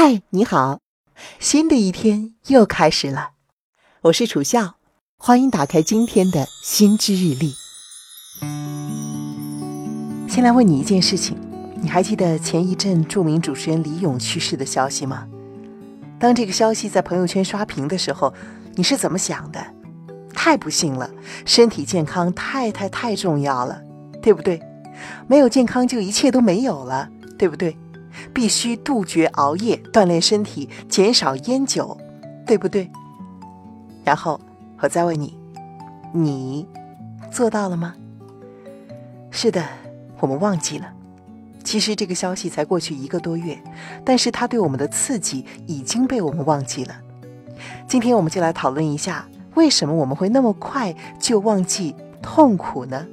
嗨，你好，新的一天又开始了，我是楚笑，欢迎打开今天的心知日历。先来问你一件事情，你还记得前一阵著名主持人李咏去世的消息吗？当这个消息在朋友圈刷屏的时候，你是怎么想的？太不幸了，身体健康太太太重要了，对不对？没有健康就一切都没有了，对不对？必须杜绝熬夜，锻炼身体，减少烟酒，对不对？然后我再问你，你做到了吗？是的，我们忘记了。其实这个消息才过去一个多月，但是它对我们的刺激已经被我们忘记了。今天我们就来讨论一下，为什么我们会那么快就忘记痛苦呢？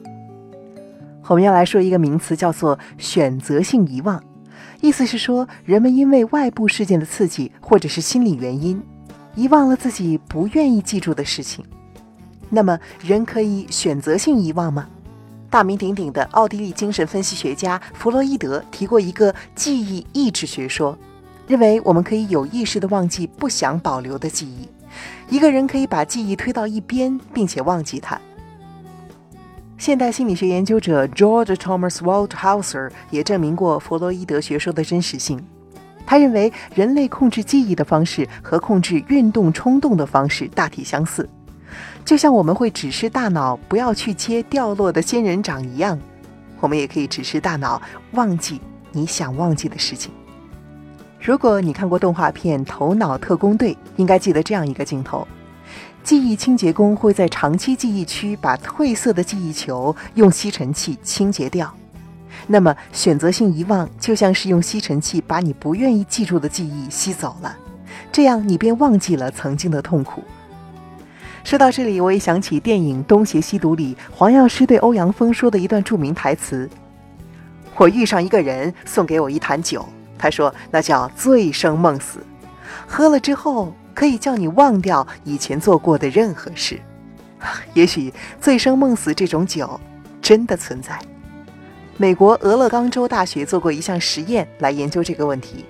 我们要来说一个名词，叫做选择性遗忘。意思是说，人们因为外部事件的刺激，或者是心理原因，遗忘了自己不愿意记住的事情。那么，人可以选择性遗忘吗？大名鼎鼎的奥地利精神分析学家弗洛伊德提过一个记忆抑制学说，认为我们可以有意识地忘记不想保留的记忆。一个人可以把记忆推到一边，并且忘记它。现代心理学研究者 George Thomas Waldhauser 也证明过弗洛伊德学说的真实性。他认为，人类控制记忆的方式和控制运动冲动的方式大体相似，就像我们会指示大脑不要去接掉落的仙人掌一样，我们也可以指示大脑忘记你想忘记的事情。如果你看过动画片《头脑特工队》，应该记得这样一个镜头。记忆清洁工会在长期记忆区把褪色的记忆球用吸尘器清洁掉。那么，选择性遗忘就像是用吸尘器把你不愿意记住的记忆吸走了，这样你便忘记了曾经的痛苦。说到这里，我也想起电影《东邪西毒》里黄药师对欧阳锋说的一段著名台词：“我遇上一个人，送给我一坛酒，他说那叫醉生梦死，喝了之后。”可以叫你忘掉以前做过的任何事，也许醉生梦死这种酒真的存在。美国俄勒冈州大学做过一项实验来研究这个问题，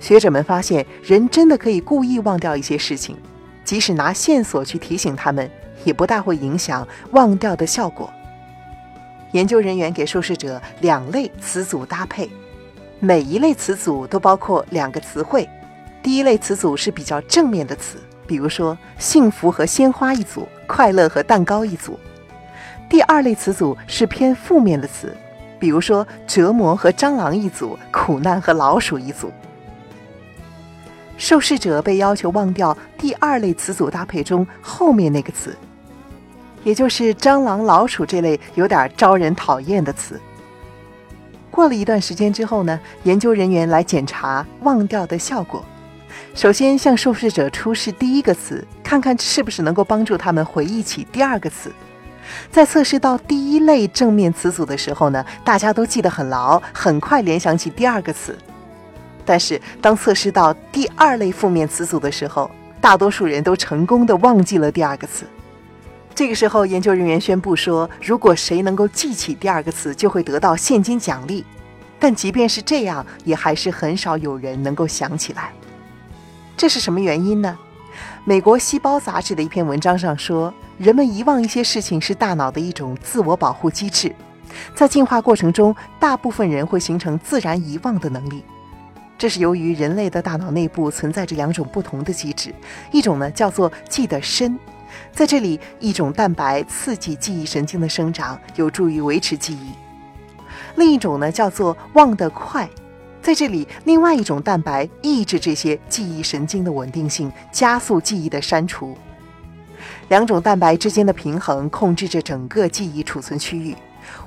学者们发现人真的可以故意忘掉一些事情，即使拿线索去提醒他们，也不大会影响忘掉的效果。研究人员给受试者两类词组搭配，每一类词组都包括两个词汇。第一类词组是比较正面的词，比如说幸福和鲜花一组，快乐和蛋糕一组。第二类词组是偏负面的词，比如说折磨和蟑螂一组，苦难和老鼠一组。受试者被要求忘掉第二类词组搭配中后面那个词，也就是蟑螂、老鼠这类有点招人讨厌的词。过了一段时间之后呢，研究人员来检查忘掉的效果。首先向受试者出示第一个词，看看是不是能够帮助他们回忆起第二个词。在测试到第一类正面词组的时候呢，大家都记得很牢，很快联想起第二个词。但是当测试到第二类负面词组的时候，大多数人都成功的忘记了第二个词。这个时候，研究人员宣布说，如果谁能够记起第二个词，就会得到现金奖励。但即便是这样，也还是很少有人能够想起来。这是什么原因呢？美国细胞杂志的一篇文章上说，人们遗忘一些事情是大脑的一种自我保护机制。在进化过程中，大部分人会形成自然遗忘的能力。这是由于人类的大脑内部存在着两种不同的机制，一种呢叫做记得深，在这里一种蛋白刺激记忆神经的生长，有助于维持记忆；另一种呢叫做忘得快。在这里，另外一种蛋白抑制这些记忆神经的稳定性，加速记忆的删除。两种蛋白之间的平衡控制着整个记忆储存区域。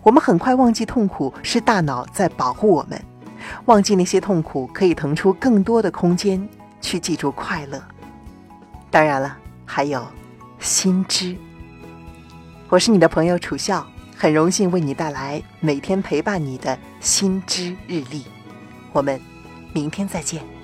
我们很快忘记痛苦，是大脑在保护我们。忘记那些痛苦，可以腾出更多的空间去记住快乐。当然了，还有心知。我是你的朋友楚笑，很荣幸为你带来每天陪伴你的心知日历。我们明天再见。